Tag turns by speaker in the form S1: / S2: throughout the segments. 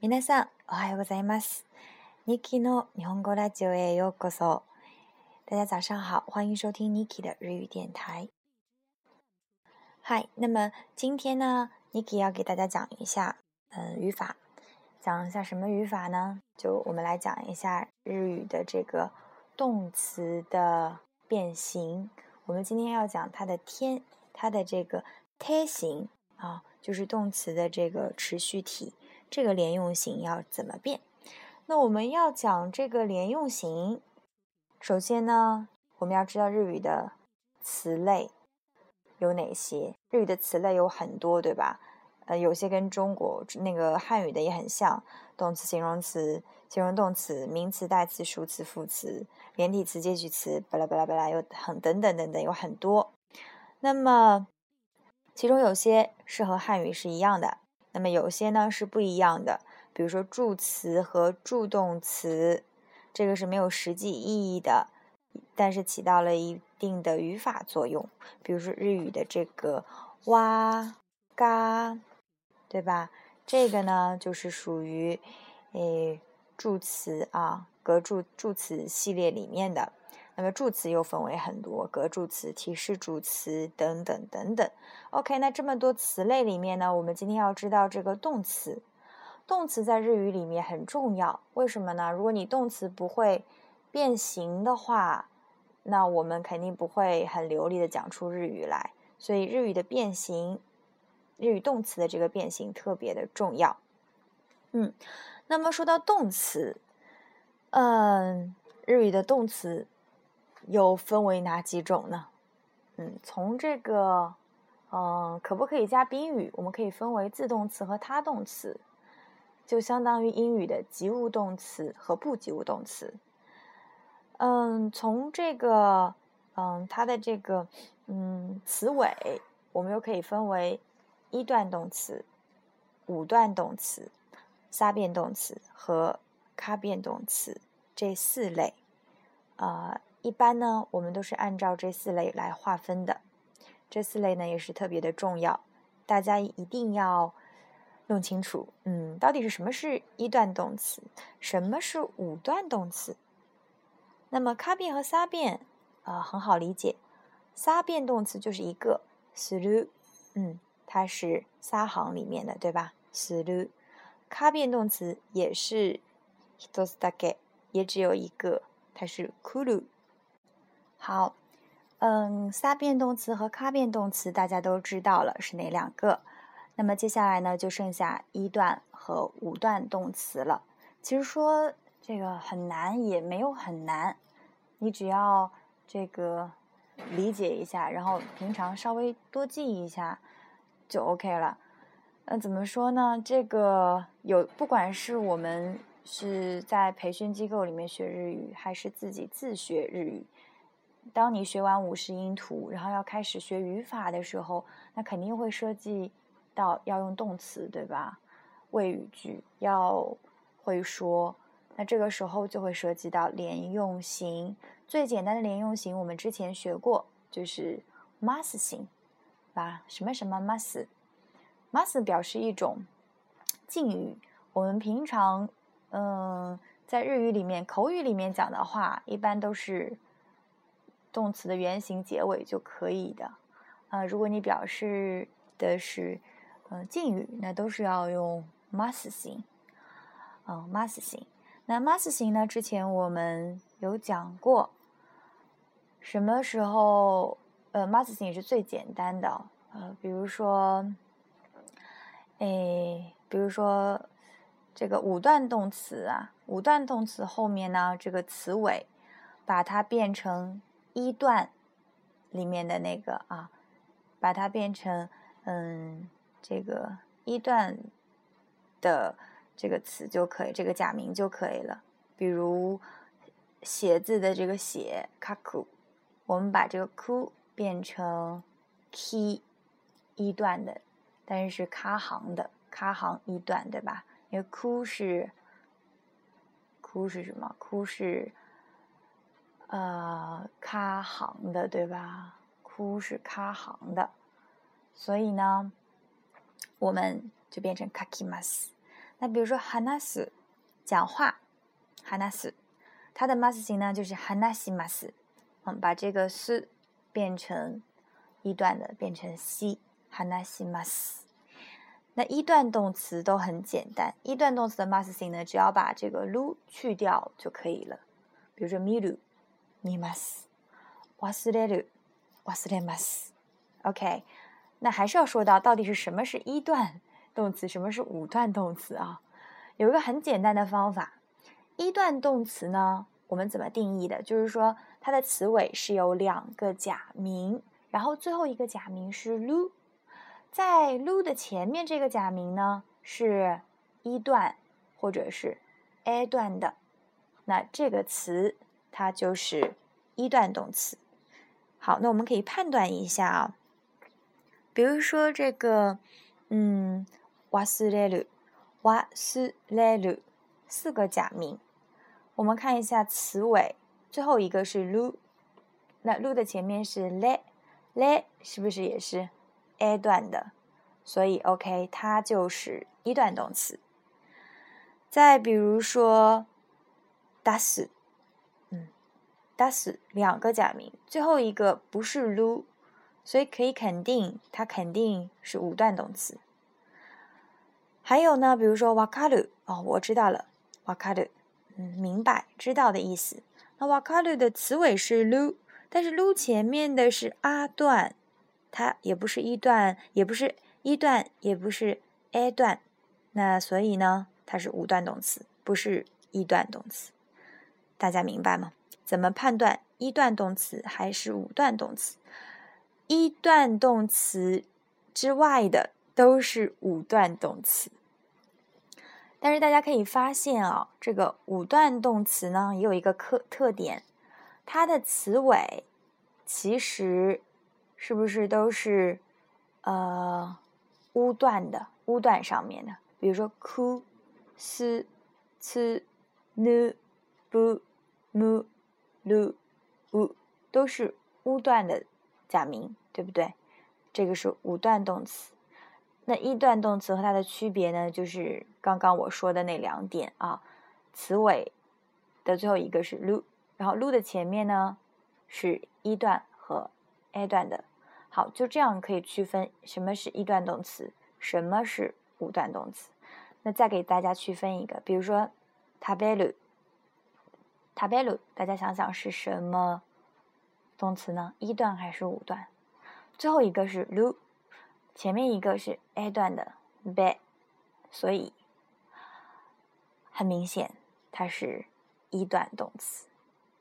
S1: 皆さん、おはようございます。Niki の日本語ラジオへようこそ。大家早上好，欢迎收听 Niki 的日语电台。嗨，那么今天呢，Niki 要给大家讲一下，嗯，语法。讲一下什么语法呢？就我们来讲一下日语的这个动词的变形。我们今天要讲它的天，它的这个贴形啊，就是动词的这个持续体。 这个连用型要怎么变？那我们要讲这个连用型，首先呢，我们要知道日语的词类有哪些。日语的词类有很多，对吧？呃，有些跟中国那个汉语的也很像，动词、形容词、形容动词、名词、代词、数词、副词、连体词、介句词，巴拉巴拉巴拉，有很等等等等，有很多。那么，其中有些是和汉语是一样的。那么有些呢是不一样的，比如说助词和助动词，这个是没有实际意义的，但是起到了一定的语法作用。比如说日语的这个哇、嘎，对吧？这个呢就是属于诶助词啊，格助助词系列里面的。那么助词又分为很多，格助词、提示助词等等等等。OK，那这么多词类里面呢，我们今天要知道这个动词。动词在日语里面很重要，为什么呢？如果你动词不会变形的话，那我们肯定不会很流利的讲出日语来。所以日语的变形，日语动词的这个变形特别的重要。嗯，那么说到动词，嗯，日语的动词。又分为哪几种呢？嗯，从这个，嗯，可不可以加宾语？我们可以分为自动词和他动词，就相当于英语的及物动词和不及物动词。嗯，从这个，嗯，它的这个，嗯，词尾，我们又可以分为一段动词、五段动词、三变动词和卡变动词这四类，啊。一般呢，我们都是按照这四类来划分的。这四类呢也是特别的重要，大家一定要弄清楚。嗯，到底是什么是一段动词，什么是五段动词？那么卡变和撒变啊，很好理解。撒变动词就是一个する，嗯，它是撒行里面的，对吧？する。卡变动词也是一つだけ，也只有一个，它是くる。 好，嗯，撒变动词和卡变动词大家都知道了是哪两个？那么接下来呢，就剩下一段和五段动词了。其实说这个很难，也没有很难，你只要这个理解一下，然后平常稍微多记一下就 OK 了。嗯，怎么说呢？这个有，不管是我们是在培训机构里面学日语，还是自己自学日语。当你学完五十音图，然后要开始学语法的时候，那肯定会涉及到要用动词，对吧？谓语句要会说，那这个时候就会涉及到连用型。最简单的连用型，我们之前学过，就是 must 型，吧？什么什么 must，must 表示一种敬语。我们平常嗯，在日语里面、口语里面讲的话，一般都是。动词的原形结尾就可以的，啊，如果你表示的是嗯敬语，那都是要用 must 型，嗯 must 型。那 must 型呢？之前我们有讲过，什么时候呃 must 型也是最简单的，呃，比如说，哎，比如说这个五段动词啊，五段动词后面呢，这个词尾把它变成。一段里面的那个啊，把它变成嗯，这个一段的这个词就可以，这个假名就可以了。比如写字的这个写卡库，我们把这个库变成 key 一段的，但是是卡行的，卡行一段，对吧？因为库是库是什么？库是。呃，卡行的对吧？哭是卡行的，所以呢，我们就变成 kakimas。那比如说 hanas 讲话，hanas 它的 mas 形呢就是 hanasimas，嗯，把这个 s 变成一段的，变成 c hanasimas。那一段动词都很简单，一段动词的 mas 形呢，只要把这个 lu 去掉就可以了。比如说 miru mimas wasureru wasuremas。OK，那还是要说到到底是什么是一段动词，什么是五段动词啊？有一个很简单的方法，一段动词呢，我们怎么定义的？就是说它的词尾是有两个假名，然后最后一个假名是 lu。在 lu 的前面这个假名呢是一段或者是 a 段的，那这个词它就是一段动词。好，那我们可以判断一下啊，比如说这个，嗯，瓦斯雷鲁，瓦斯雷鲁四个假名，我们看一下词尾最后一个是 lu，那 lu 的前面是 le，le 是不是也是？a 段的，所以 OK，它就是一段动词。再比如说，das，，das 两个假名，最后一个不是 lu，所以可以肯定它肯定是五段动词。还有呢，比如说 wakaru，哦，我知道了，wakaru，嗯，明白，知道的意思。那 wakaru 的词尾是 lu，但是 lu 前面的是 a 段。它也不是一段，也不是一段，也不是 a 段，那所以呢，它是五段动词，不是一段动词。大家明白吗？怎么判断一段动词还是五段动词？一段动词之外的都是五段动词。但是大家可以发现啊，这个五段动词呢，也有一个特特点，它的词尾其实。是不是都是呃乌段的乌段上面的？比如说 ku、s、c、nu、bu、mu、lu、u 都是乌段的假名，对不对？这个是五段动词。那一段动词和它的区别呢，就是刚刚我说的那两点啊，词尾的最后一个是 lu，然后 lu 的前面呢是一段和 a 段的。好，就这样可以区分什么是一段动词，什么是五段动词。那再给大家区分一个，比如说 tabellu table 大家想想是什么动词呢？一段还是五段？最后一个是 lu，前面一个是 a 段的 be，所以很明显它是一段动词。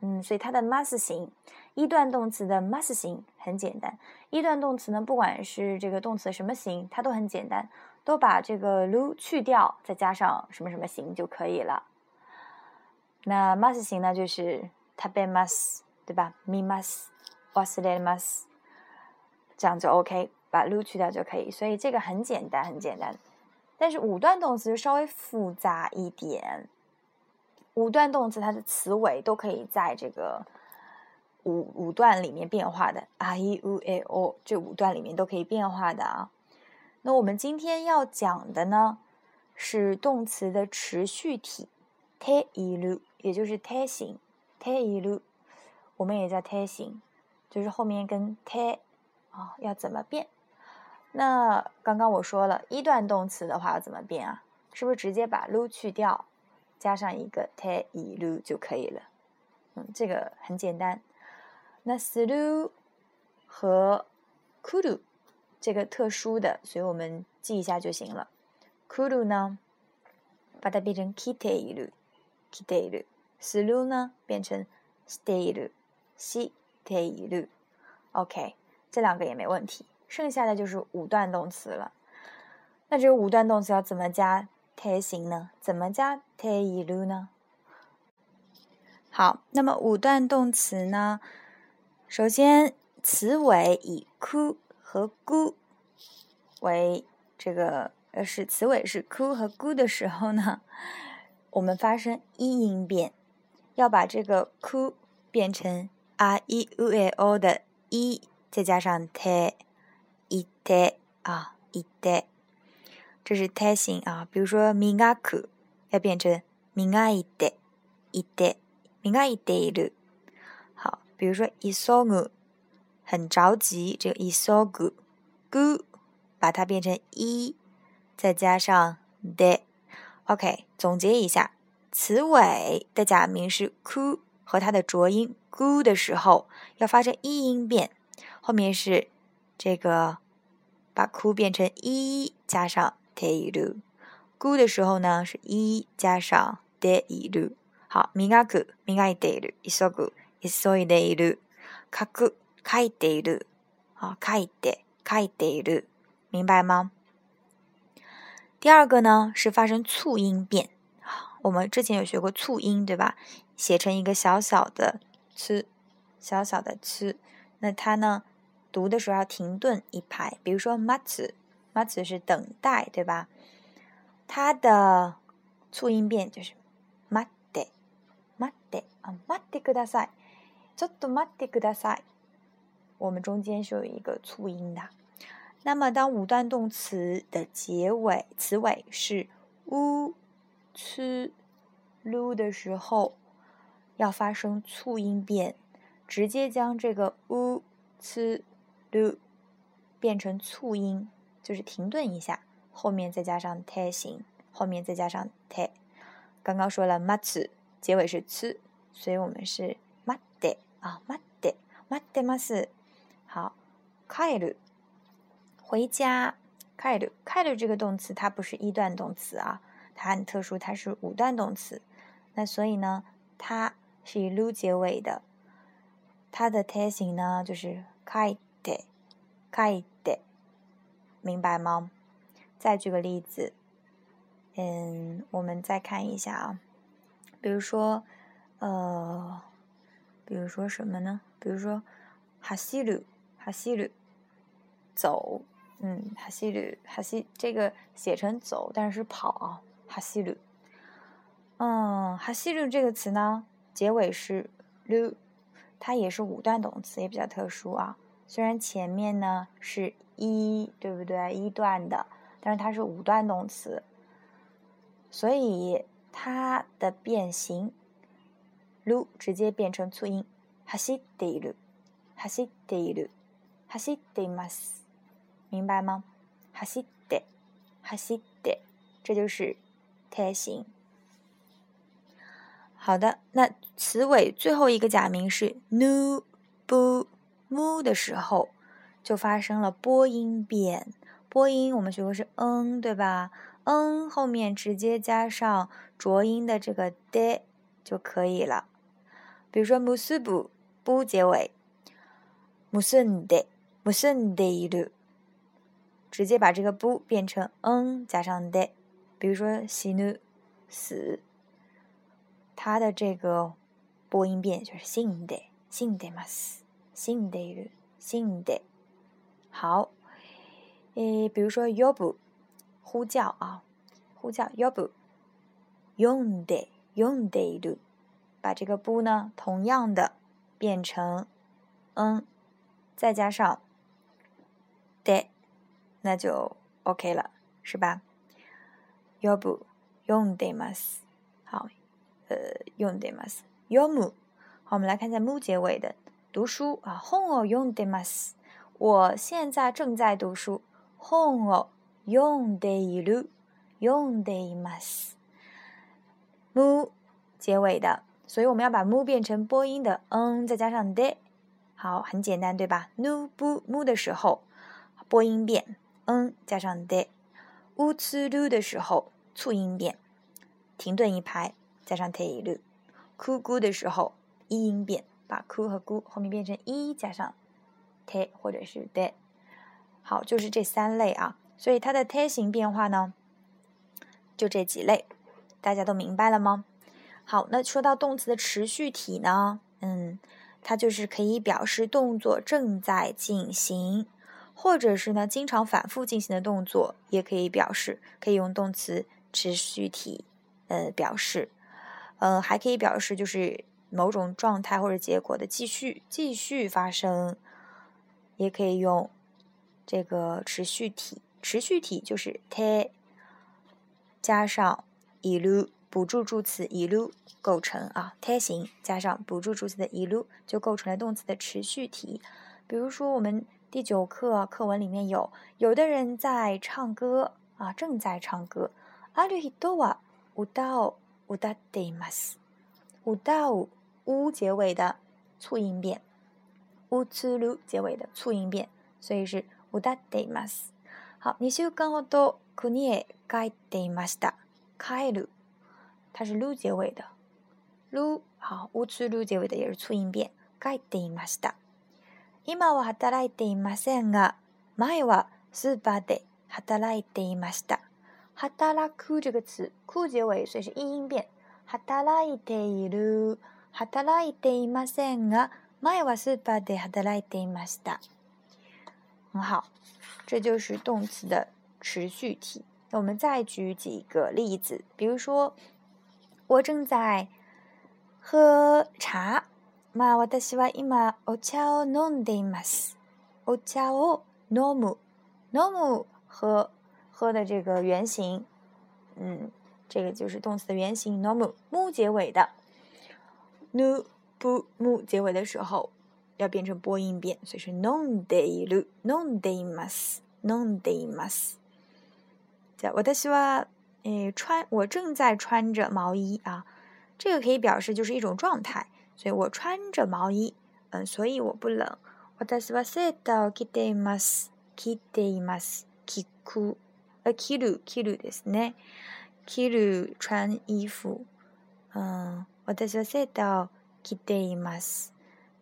S1: 嗯，所以它的 mas 型，一段动词的 mas 型很简单。一段动词呢，不管是这个动词什么型，它都很简单，都把这个 lu 去掉，再加上什么什么型就可以了。那 mas 型呢，就是 tabe mas，对吧？mi mas，wasle mas，这样就 OK，把 lu 去掉就可以。所以这个很简单，很简单。但是五段动词稍微复杂一点。五段动词它的词尾都可以在这个五五段里面变化的，a i u a o 这五段里面都可以变化的啊。那我们今天要讲的呢是动词的持续体，te ilu，也就是 te 形，te ilu，我们也叫 te 形，就是后面跟 T 啊要怎么变？那刚刚我说了一段动词的话要怎么变啊？是不是直接把 lu 去掉？加上一个 te ilu 就可以了，嗯，这个很简单。那 slu 和 kuru 这个特殊的，所以我们记一下就行了。kuru 呢，把它变成 kite ilu，kite ilu。slu 呢，变成 stay ilu，si te ilu。OK，这两个也没问题。剩下的就是五段动词了。那这个五段动词要怎么加？te 形呢？怎么加 te ilu 呢？好，那么五段动词呢？首先，词尾以 ku 和 gu 为这个呃是词尾是 ku 和 gu 的时候呢，我们发生一音变，要把这个 ku 变成 a i u e o 的一，再加上 te，ite 啊，ite。 这是胎形啊。比如说みがく要变成みがいていてみがいている。好，比如说急ぐ很着急，这个急ぐぐ把它变成一，再加上で。 OK，总结一下，词尾的假名是 ku 和它的浊音 gu 的时候，要发成一音变，后面是这个把 ku 变成一加上 te iru。gu 的时候呢是一加上 de iru。好，みがくみがいている、急ぐ急いでいる、書く書いている、好書いて書いている，明白吗？ 第二个呢是发生促音变，我们之前有学过促音，对吧？写成一个小小的“呲”，小小的“呲”，那它呢读的时候要停顿一拍。比如说 “matsu”，“matsu” 是等待，对吧？它的促音变就是 “mate”，“mate” 啊，“mate k u d a s a i ちょっと “mate k u d a s a i 我们中间是有一个促音的。 那么，当五段动词的结尾词尾是 u、c、lu 的时候，要发生促音变，直接将这个 u、c、lu 变成促音，就是停顿一下，后面再加上 te 形，后面再加上 te。刚刚说了 matsu 结尾是 c，所以我们是 mate 啊，mate mate mas。好，kairu。回家，kairu，kairu 这个动词它不是一段动词啊，它很特殊，它是五段动词。那所以呢，它是以 lu 结尾的，它的胎形呢就是 kaite，kaite，明白吗？再举个例子，嗯，我们再看一下啊，比如说，呃，比如说什么呢？比如说，哈西鲁，哈西鲁，走。嗯，哈西鲁，哈西这个写成走，但是跑啊，哈西鲁。嗯，哈西鲁这个词呢，结尾是 lu，它也是五段动词，也比较特殊啊。虽然前面呢是一对不对，一段的，但是它是五段动词，所以它的变形 lu 直接变成促音，哈西德鲁，哈西德鲁，哈西德马斯。明白吗？哈西德，哈西德，这就是胎形。好的，那词尾最后一个假名是 nu bu mu 的时候，就发生了播音变。播音我们学过是嗯，对吧？嗯后面直接加上浊音的这个 de 就可以了。比如说 musubu bu 结尾，musende musende 直接把这个不变成嗯加上的，比如说死ぬ死，它的这个播音变就是死んで死んでます，死んでいる死んで。好，诶，比如说呼ぶ呼叫啊，呼叫呼ぶ読んで読んでいる，把这个不呢同样的变成嗯，再加上で。 那就 OK 了，是吧？読む、読んでます。好，呃，読んでます。読む。好，我们来看一下む结尾的读书啊。本を読んでます。我现在正在读书。本を読んでいる。読んでいます。む结尾的，所以我们要把む变成播音的嗯，再加上で。好，很简单，对吧？ぬぶむ的时候，播音变。 嗯，加上的，乌兹鲁的时候促音变，停顿一拍，加上 te 鲁。哭咕的时候一音变，把哭和咕后面变成一加上 te 或者是的。好，就是这三类啊。所以它的胎形变化呢，就这几类，大家都明白了吗？好，那说到动词的持续体呢，嗯，它就是可以表示动作正在进行。或者是呢，经常反复进行的动作，也可以表示，可以用动词持续体，呃，表示，呃，还可以表示就是某种状态或者结果的继续，继续发生，也可以用这个持续体，持续体就是 te 加上いる补助助词いる构成啊，胎形加上补助助词的いる就构成了动词的持续体。比如说，我们 第九课课文里面有有的人在唱歌啊，正在唱歌。ある人は歌を歌っています。歌をう结尾的促音变，うつる结尾的促音变，所以是歌っています。好，二週間ほど国へ帰っていました。帰る，它是る结尾的，る好，うつる结尾的也是促音变。帰っていました。 今は働いていませんが、前はスーパーで働いていました。働く这个词，く结尾，所以是一音变。働いている、働いていませんが、前はスーパーで働いていました。很好，这就是动词的持续体。那我们再举几个例子，比如说，我正在喝茶。 まあ私は今お茶を飲んでいます。お茶を飲む、飲む喝喝的这个原型，嗯，这个就是动词的原型。飲むmu 结尾的，ぬ不mu 结尾的时候要变成播音变，所以是飲んでいる、飲んでいます、飲んでいます。在私は诶穿，我正在穿着毛衣啊，这个可以表示就是一种状态。 所以我穿着毛衣，嗯，所以我不冷。私はセーターを着ています。着ています。着く、呃，着る、着るですね。着る穿衣服。嗯，私はセーターを着ています。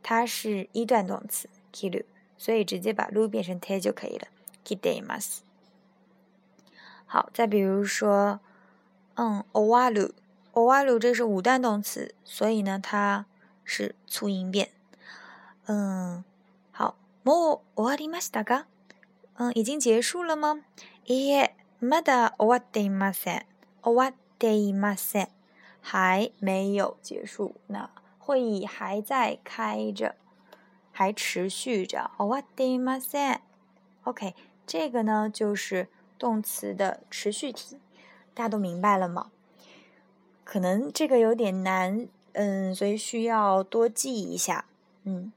S1: 它是一段动词，着る，所以直接把る变成て就可以了。着ています。好，再比如说，嗯，終わる，終わる这是五段动词，所以呢，它。 是促音变，嗯，好，もう終わりましたか？嗯，已经结束了吗？いえ、まだ終わっていません。終わっていません，还没有结束。那会议还在开着，还持续着。終わっていません。OK，这个呢就是动词的持续体，大家都明白了吗？可能这个有点难。 嗯，所以需要多记一下。嗯，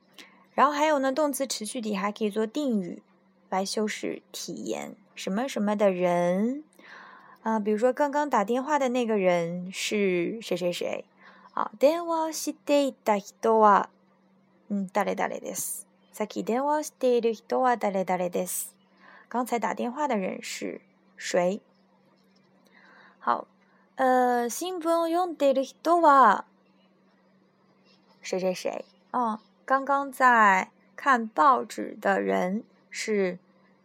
S1: 然后还有呢，动词持续体还可以做定语来修饰体言。什么什么的人啊，比如说刚刚打电话的那个人是谁谁谁啊？電話していた人は嗯誰誰です。さっき電話している人は誰誰です。刚才打电话的人是谁？好，呃，新聞を読んでいる人は。 谁谁谁？哦，刚刚在看报纸的人是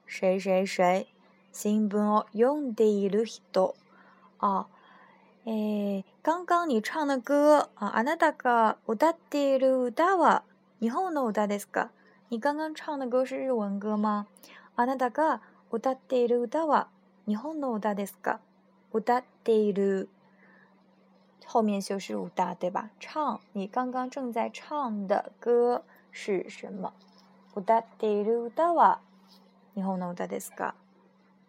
S1: 谁谁谁？新聞を読んでいる人。哦，诶，刚刚你唱的歌啊，あなたが歌っている歌は日本の歌ですか？你刚刚唱的歌是日文歌吗？あなたが歌っている歌は日本の歌ですか？歌っている。 后面修饰五大，对吧？唱，你刚刚正在唱的歌是什么？歌っている歌は日本の歌ですか？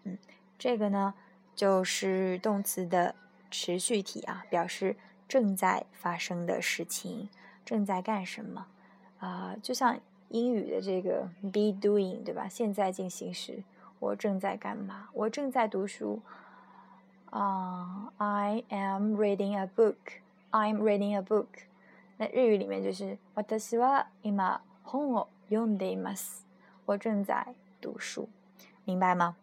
S1: 嗯，这个呢就是动词的持续体啊，表示正在发生的事情，正在干什么啊？就像英语的这个 be doing，对吧？现在进行时，我正在干嘛？我正在读书。 啊，I am reading a book. I'm reading a book. 那日语里面就是私は今本を読んでいます。我正在读书，明白吗？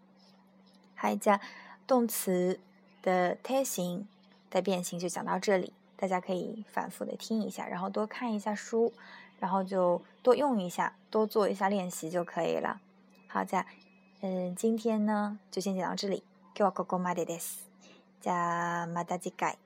S1: 还加动词的胎形的变形就讲到这里，大家可以反复的听一下，然后多看一下书，然后就多用一下，多做一下练习就可以了。好，在嗯，今天呢就先讲到这里。今日はここまでです。 じゃあまた次回。